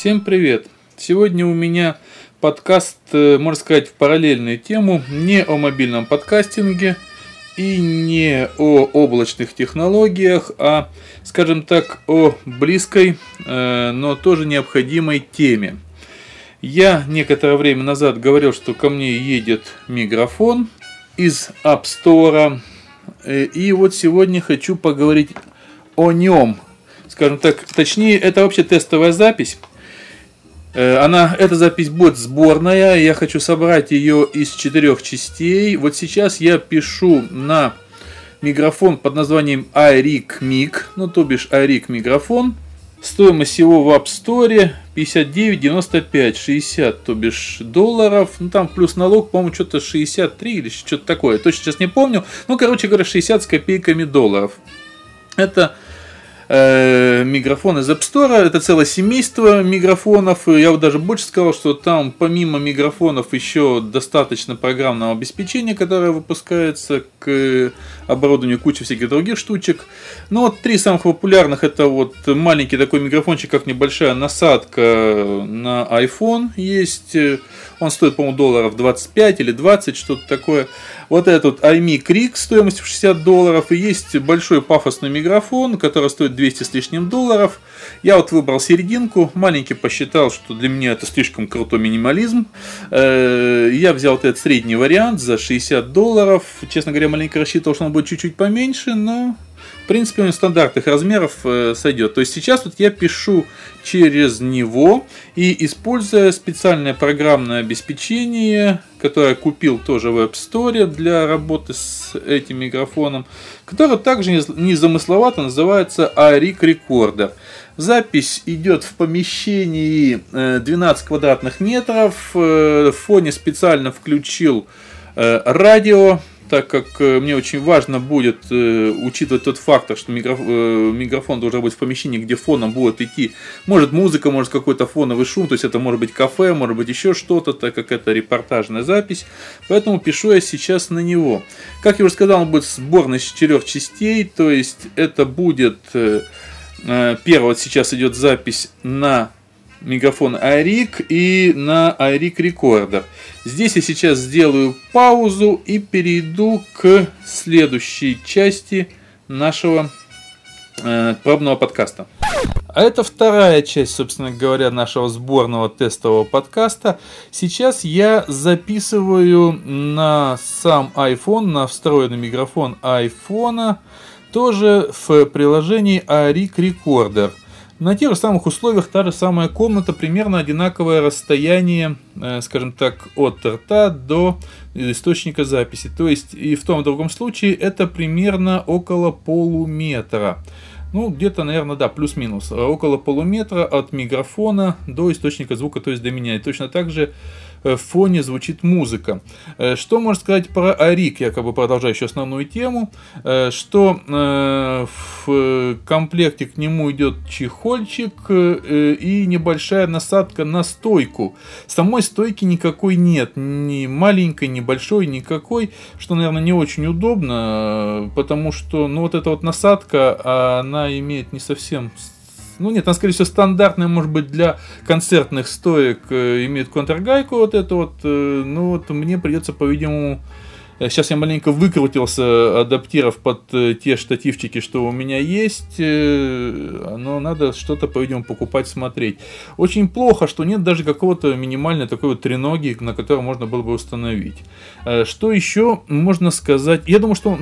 Всем привет! Сегодня у меня подкаст, э, можно сказать, в параллельную тему, не о мобильном подкастинге и не о облачных технологиях, а, скажем так, о близкой, э, но тоже необходимой теме. Я некоторое время назад говорил, что ко мне едет микрофон из App Store, э, и вот сегодня хочу поговорить о нем. Скажем так, точнее, это вообще тестовая запись. Э, она, эта запись будет сборная, я хочу собрать ее из четырех частей. Вот сейчас я пишу на микрофон под названием iRig Mic, ну то бишь iRig микрофон. Стоимость его в App Store 59,95, 60, то бишь долларов. Ну там плюс налог, по-моему, что-то 63 или что-то такое. Точно сейчас не помню. Ну, короче говоря, 60 с копейками долларов. Это э, микрофон из App Store. Это целое семейство микрофонов. Я вот даже больше сказал, что там помимо микрофонов еще достаточно программного обеспечения, которое выпускается к оборудованию куча всяких других штучек. Но вот три самых популярных это вот маленький такой микрофончик, как небольшая насадка на iPhone есть. Он стоит, по-моему, долларов 25 или 20, что-то такое. Вот этот iMic Rig стоимостью в 60 долларов. И есть большой пафосный микрофон, который стоит 200 с лишним долларов. Я вот выбрал серединку. Маленький посчитал, что для меня это слишком крутой минимализм. Э, я взял вот этот средний вариант за 60 долларов. Честно говоря, маленько рассчитывал, что он будет чуть-чуть поменьше, но принципе, он стандартных размеров э, сойдет. То есть сейчас вот я пишу через него и используя специальное программное обеспечение, которое купил тоже в App Store для работы с этим микрофоном, которое также незамысловато называется iRig Recorder. Запись идет в помещении 12 э, квадратных метров. Э, в фоне специально включил радио, так как э, мне очень важно будет э, учитывать тот фактор, что э, микрофон должен быть в помещении, где фоном будет идти, может музыка, может какой-то фоновый шум, то есть это может быть кафе, может быть еще что-то, так как это репортажная запись, поэтому пишу я сейчас на него. Как я уже сказал, он будет сборный из четырех частей, то есть это будет, первое, вот сейчас идет запись на микрофон iRig и на iRig Recorder. Здесь я сейчас сделаю паузу и перейду к следующей части нашего э, пробного подкаста. А это вторая часть, собственно говоря, нашего сборного тестового подкаста. Сейчас я записываю на сам iPhone, на встроенный микрофон iPhone, тоже в приложении iRig Recorder. На тех же самых условиях та же самая комната, примерно одинаковое расстояние, э, скажем так, от рта до источника записи. То есть и в том и в другом случае это примерно около полуметра. Ну, где-то, наверное, да, плюс-минус. Около полуметра от микрофона до источника звука, то есть до меня. И точно так же в фоне звучит музыка. Э, что можно сказать про Арик, я как бы продолжаю еще основную тему, э, что в комплекте к нему идет чехольчик и небольшая насадка на стойку. Самой стойки никакой нет, ни маленькой, ни большой, никакой, что, наверное, не очень удобно, потому что, ну, вот эта вот насадка, она имеет не совсем ну нет, она, скорее всего, стандартная, может быть, для концертных стоек э, имеет контргайку вот эту вот. Э, ну вот мне придется, по-видимому, э, Сейчас я маленько выкрутился, адаптировав под те штативчики, что у меня есть, но надо что-то, по-видимому, покупать, смотреть. Очень плохо, что нет даже какого-то минимальной такой вот треноги, на которой можно было бы установить. Что еще можно сказать? Я думаю, что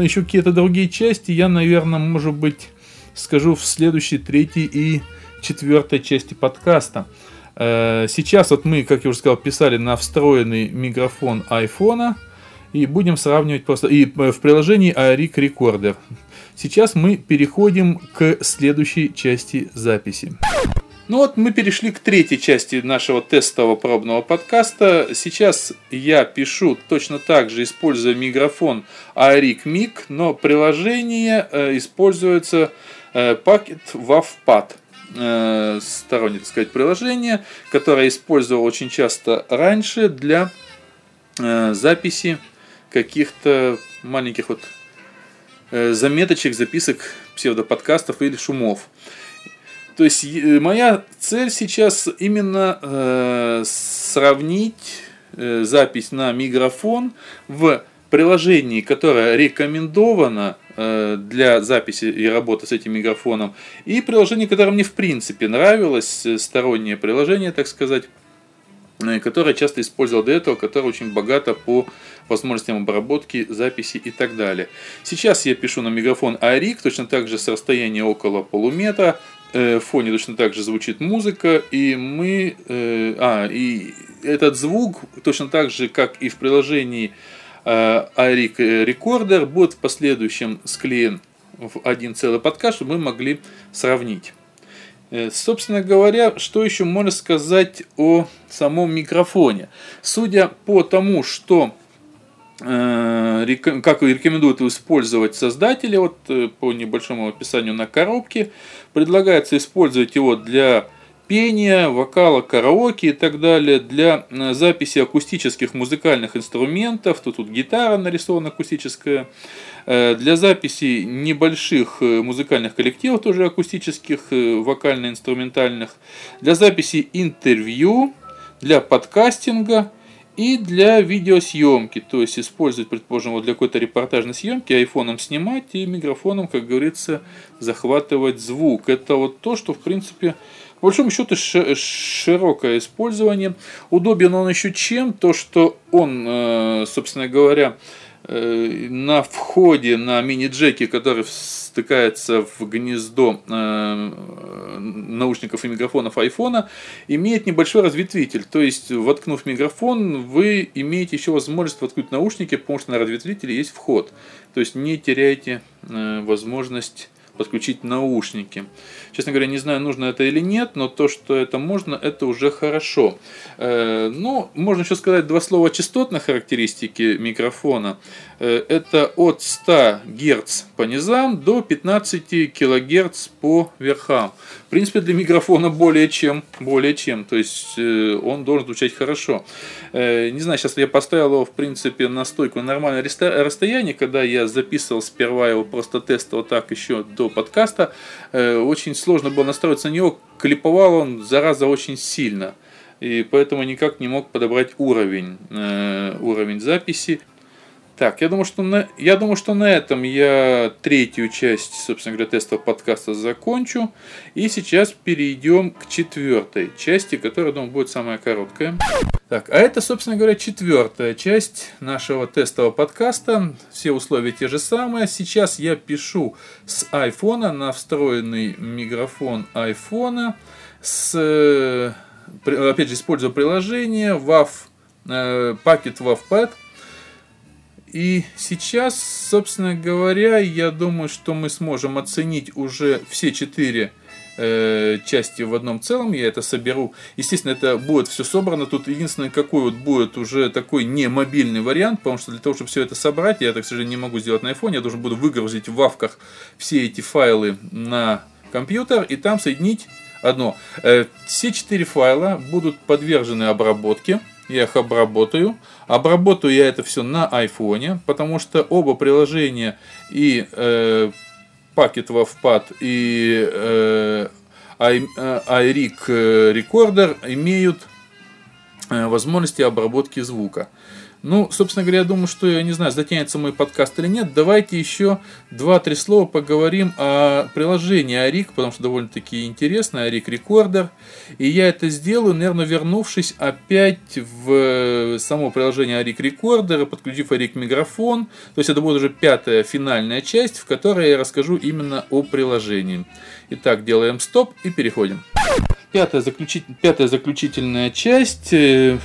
еще какие-то другие части я, наверное, может быть скажу в следующей, третьей и четвертой части подкаста. Э, сейчас вот мы, как я уже сказал, писали на встроенный микрофон iPhone и будем сравнивать просто и э, в приложении iRig Recorder. Сейчас мы переходим к следующей части записи. Ну вот мы перешли к третьей части нашего тестового пробного подкаста. Сейчас я пишу точно так же, используя микрофон iRig Mic, но приложение э, используется Packet э, WAVPad э, стороннее, так сказать, приложение, которое использовал очень часто раньше для э, записи каких-то маленьких вот заметочек, записок, псевдоподкастов или шумов. То есть моя цель сейчас именно э, сравнить э, запись на микрофон в приложении, которое рекомендовано э, для записи и работы с этим микрофоном, и приложение, которое мне в принципе нравилось, э, стороннее приложение, так сказать, э, которое часто использовал до этого, которое очень богато по возможностям обработки, записи и так далее. Сейчас я пишу на микрофон ARIC, точно так же с расстояния около полуметра, Э, фоне точно так же звучит музыка, и мы, э, а, и этот звук точно так же, как и в приложении э, iRig Recorder, будет в последующем склеен в один целый подкаст, чтобы мы могли сравнить. Собственно говоря, что еще можно сказать о самом микрофоне? Судя по тому, что Э, как рекомендуют использовать создатели, вот э, по небольшому описанию на коробке, предлагается использовать его для пения, вокала, караоке и так далее, для э, записи акустических музыкальных инструментов, тут, тут гитара нарисована акустическая, для записи небольших музыкальных коллективов, тоже акустических, вокально-инструментальных, для записи интервью, для подкастинга – и для видеосъемки, то есть использовать, предположим, вот для какой-то репортажной съемки, айфоном снимать и микрофоном, как говорится, захватывать звук. Это вот то, что, в принципе, по большому счету широкое использование. Удобен он еще чем? То, что он, э, собственно говоря, на входе на мини-джеки, который стыкается в гнездо э, наушников и микрофонов айфона, имеет небольшой разветвитель. То есть, воткнув микрофон, вы имеете еще возможность воткнуть наушники, потому что на разветвителе есть вход. То есть, не теряйте э, возможность подключить наушники. Честно говоря, не знаю, нужно это или нет, но то, что это можно, это уже хорошо. Э, ну, можно еще сказать два слова частотной характеристики микрофона. Э, это от 100 Гц по низам до 15 кГц по верхам. В принципе, для микрофона более чем, более чем. То есть, э, он должен звучать хорошо. Не знаю, сейчас я поставил его, в принципе, на стойку на нормальное расстояние, когда я записывал сперва его просто тестово так еще до подкаста. Очень сложно было настроиться на него, клиповал он, зараза, очень сильно. И поэтому никак не мог подобрать уровень, э, уровень записи. Так, я думаю, что на, я думаю, что на этом я третью часть, собственно говоря, тестового подкаста закончу. И сейчас перейдем к четвертой части, которая, думаю, будет самая короткая. Так, а это, собственно говоря, четвертая часть нашего тестового подкаста. Все условия те же самые. Сейчас я пишу с iPhone на встроенный микрофон iPhone с, э, опять же, используя приложение WAV, пакет WAVPad. И сейчас, собственно говоря, я думаю, что мы сможем оценить уже все четыре Э, части в одном целом, я это соберу. Естественно, это будет все собрано. Тут единственное, какой вот будет уже такой не мобильный вариант, потому что для того, чтобы все это собрать, я это, к сожалению, не могу сделать на iPhone, я должен буду выгрузить в вавках все эти файлы на компьютер и там соединить одно. Э, все четыре файла будут подвержены обработке. Я их обработаю. Обработаю я это все на iPhone, потому что оба приложения и э, пакет WavePad и э, iRig э, Recorder имеют э, возможности обработки звука. Ну, собственно говоря, я думаю, что, я не знаю, затянется мой подкаст или нет. Давайте еще два-три слова поговорим о приложении iRig, потому что довольно-таки интересно, iRig Recorder. И я это сделаю, наверное, вернувшись опять в само приложение iRig Recorder, подключив iRig Микрофон. То есть это будет уже пятая финальная часть, в которой я расскажу именно о приложении. Итак, делаем стоп и переходим. Пятая, заключить... Пятая заключительная часть э,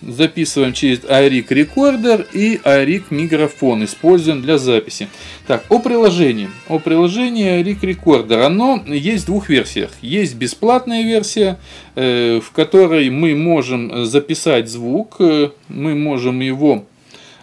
записываем через iRig Recorder и iRig микрофон, используем для записи. Так, о приложении. О приложении iRig Recorder. Оно есть в двух версиях. Есть бесплатная версия, э, в которой мы можем записать звук, э, мы можем его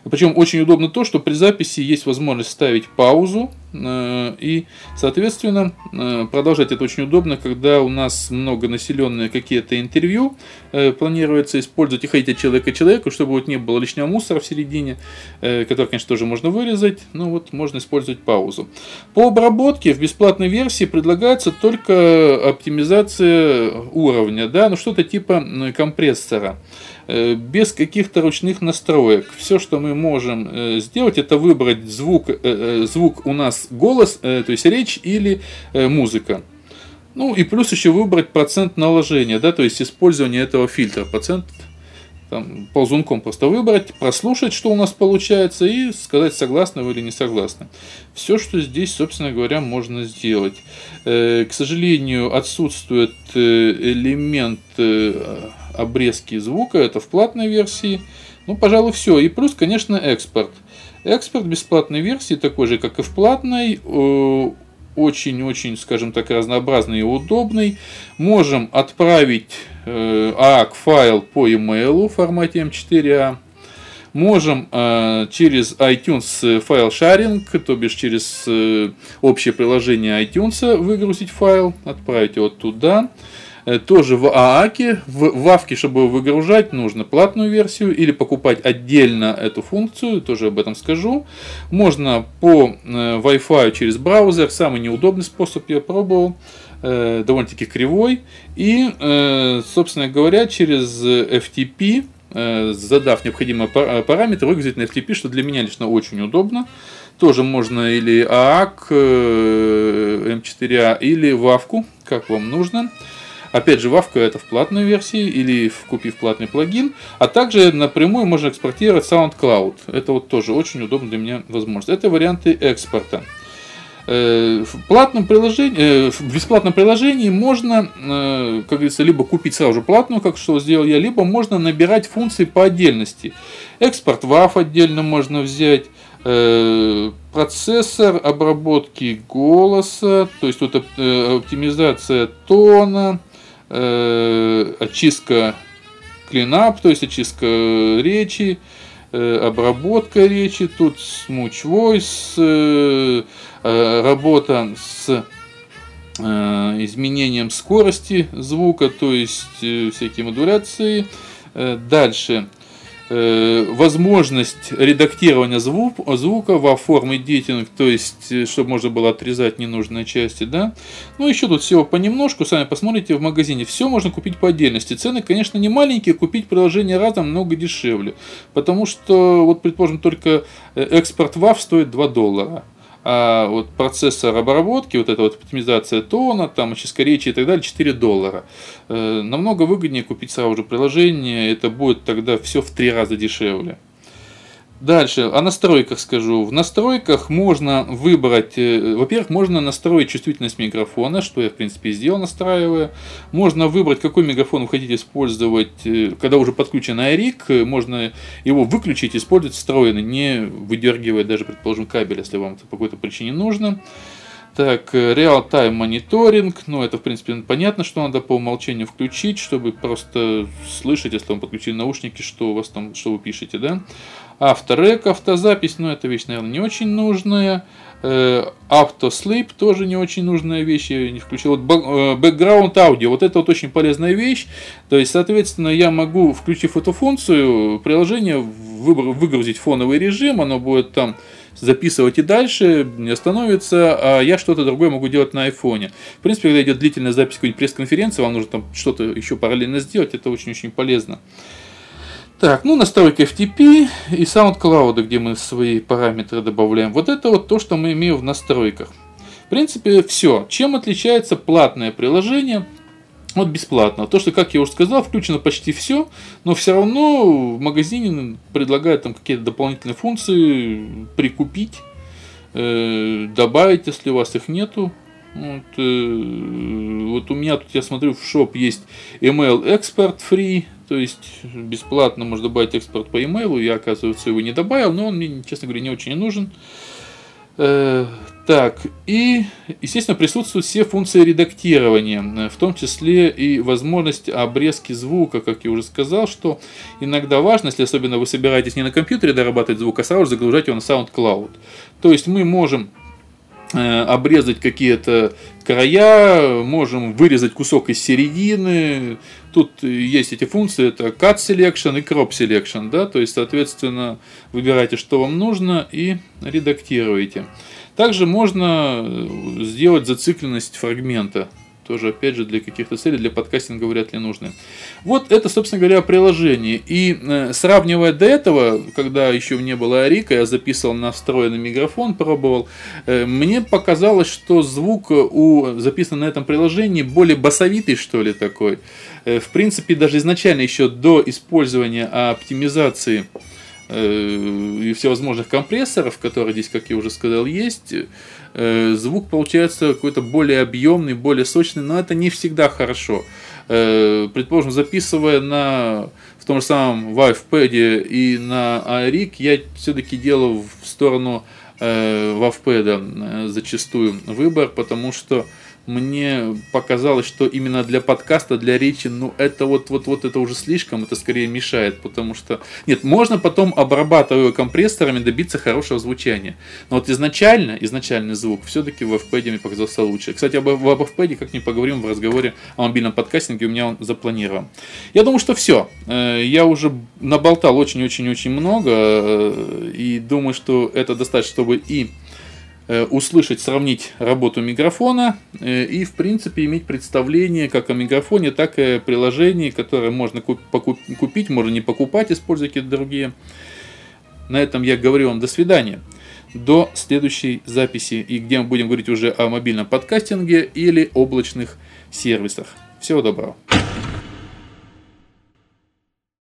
Причем очень удобно то, что при записи есть возможность ставить паузу, Э, и, соответственно, э, продолжать это очень удобно, когда у нас многонаселенные какие-то интервью э, планируется использовать и ходить от человека к человеку, чтобы вот не было лишнего мусора в середине, который, конечно, тоже можно вырезать, но вот можно использовать паузу. По обработке в бесплатной версии предлагается только оптимизация уровня, да, ну что-то типа компрессора. Э, без каких-то ручных настроек. Все, что мы можем э, сделать, это выбрать звук, э, звук у нас голос, то есть речь или музыка. Ну и плюс еще выбрать процент наложения, да, то есть использование этого фильтра. Процент там, ползунком просто выбрать, прослушать, что у нас получается, и сказать, согласны вы или не согласны. Все, что здесь, собственно говоря, можно сделать. К сожалению, отсутствует элемент обрезки звука, это в платной версии. Ну, пожалуй, все. И плюс, конечно, экспорт. Экспорт бесплатной версии, такой же, как и в платной, очень-очень, скажем так, разнообразный и удобный. Можем отправить э, AAC-файл по email в формате M4A. Можем э, через iTunes файл шаринг, то бишь через э, общее приложение iTunes выгрузить файл, отправить его туда. Э, тоже в ААКе, в Вавке, чтобы выгружать, нужно платную версию или покупать отдельно эту функцию, тоже об этом скажу. Можно по э, Wi-Fi через браузер, самый неудобный способ я пробовал, э, довольно-таки кривой. И, собственно говоря, через FTP, задав необходимые параметры, выгрузить на FTP, что для меня лично очень удобно. Тоже можно или AAC, M4A, или Вавку, как вам нужно. Опять же, Вавка это в платной версии или купив платный плагин. А также напрямую можно экспортировать SoundCloud. Это вот тоже очень удобно для меня возможность. Это варианты экспорта. Э, в, платном приложении, э, в бесплатном приложении можно, э, как говорится, либо купить сразу же платную, как что сделал я, либо можно набирать функции по отдельности. Экспорт WAV отдельно можно взять, процессор обработки голоса, то есть тут оптимизация тона, э, очистка клинап, то есть очистка речи, э, обработка речи, тут smooth voice, э, работа с изменением скорости звука, то есть всякие модуляции. Дальше возможность редактирования звук, звука во форме дейтинг, то есть, э, чтобы можно было отрезать ненужные части, да. Ну, еще тут всего понемножку, сами посмотрите в магазине, все можно купить по отдельности. Цены, конечно, не маленькие, купить приложение разом много дешевле, потому что, вот, предположим, только э, экспорт WAV стоит 2 доллара а вот процессор обработки, вот эта вот оптимизация тона, там, очистка речи и так далее, 4 доллара. Э, намного выгоднее купить сразу же приложение, это будет тогда все в три раза дешевле. Дальше, о настройках скажу. В настройках можно выбрать, э, во-первых, можно настроить чувствительность микрофона, что я, в принципе, и сделал, настраивая. Можно выбрать, какой микрофон вы хотите использовать, э, когда уже подключен iRig, можно его выключить, использовать встроенно, не выдергивая даже, предположим, кабель, если вам это по какой-то причине нужно. Так, э, real-time мониторинг, ну это в принципе понятно, что надо по умолчанию включить, чтобы просто слышать, если вам подключили наушники, что у вас там, что вы пишете, да. Авторек, автозапись, ну это вещь, наверное, не очень нужная. Автослип э, тоже не очень нужная вещь, я не включил. Вот бэкграунд аудио, вот это вот очень полезная вещь. То есть, соответственно, я могу, включив эту функцию, приложение выгрузить фоновый режим, оно будет там записывать и дальше, не остановится, а я что-то другое могу делать на айфоне. В принципе, когда идет длительная запись какой-нибудь пресс-конференции, вам нужно там что-то еще параллельно сделать, это очень-очень полезно. Так, ну настройка FTP и SoundCloud, где мы свои параметры добавляем. Вот это вот то, что мы имеем в настройках. В принципе, все. Чем отличается платное приложение вот бесплатно. То, что, как я уже сказал, включено почти все, но все равно в магазине предлагают там какие-то дополнительные функции прикупить, э, добавить, если у вас их нету. Вот, э, вот у меня тут, я смотрю, в шоп есть email export free, то есть бесплатно можно добавить экспорт по email. Я, оказывается, его не добавил, но он мне, честно говоря, не очень нужен. Э, Так, и, естественно, присутствуют все функции редактирования, в том числе и возможность обрезки звука, как я уже сказал, что иногда важно, если особенно вы собираетесь не на компьютере дорабатывать звук, а сразу загружать его на SoundCloud. То есть мы можем э, обрезать какие-то края, можем вырезать кусок из середины. Тут есть эти функции, это Cut Selection и Crop Selection, да, то есть, соответственно, выбирайте, что вам нужно и редактируете. Также можно э, сделать зацикленность фрагмента. Тоже, опять же, для каких-то целей, для подкастинга вряд ли нужны. Вот это, собственно говоря, приложение. И э, сравнивая до этого, когда еще не было Арика, я записывал на встроенный микрофон, пробовал, э, мне показалось, что звук у записан на этом приложении более басовитый, что ли, такой. Э, в принципе, даже изначально, еще до использования оптимизации Э, и всевозможных компрессоров, которые здесь, как я уже сказал, есть, э, звук получается какой-то более объемный, более сочный, но это не всегда хорошо. Э, предположим, записывая на в том же самом WavePad и на ARIC, я все-таки делаю в сторону WavePad зачастую выбор, потому что мне показалось, что именно для подкаста, для речи, ну это вот, вот, вот это уже слишком, это скорее мешает, потому что... Нет, можно потом, обрабатывая компрессорами, добиться хорошего звучания. Но вот изначально, изначальный звук все-таки в FPD мне показался лучше. Кстати, об, об FPD как-нибудь поговорим в разговоре о мобильном подкастинге, у меня он запланирован. Я думаю, что все. Э, я уже наболтал очень-очень-очень много, э, и думаю, что это достаточно, чтобы и услышать, сравнить работу микрофона э, и, в принципе, иметь представление как о микрофоне, так и о приложении, которое можно купить, можно не покупать, используя какие-то другие. На этом я говорю вам до свидания. До следующей записи, и где мы будем говорить уже о мобильном подкастинге или облачных сервисах. Всего доброго.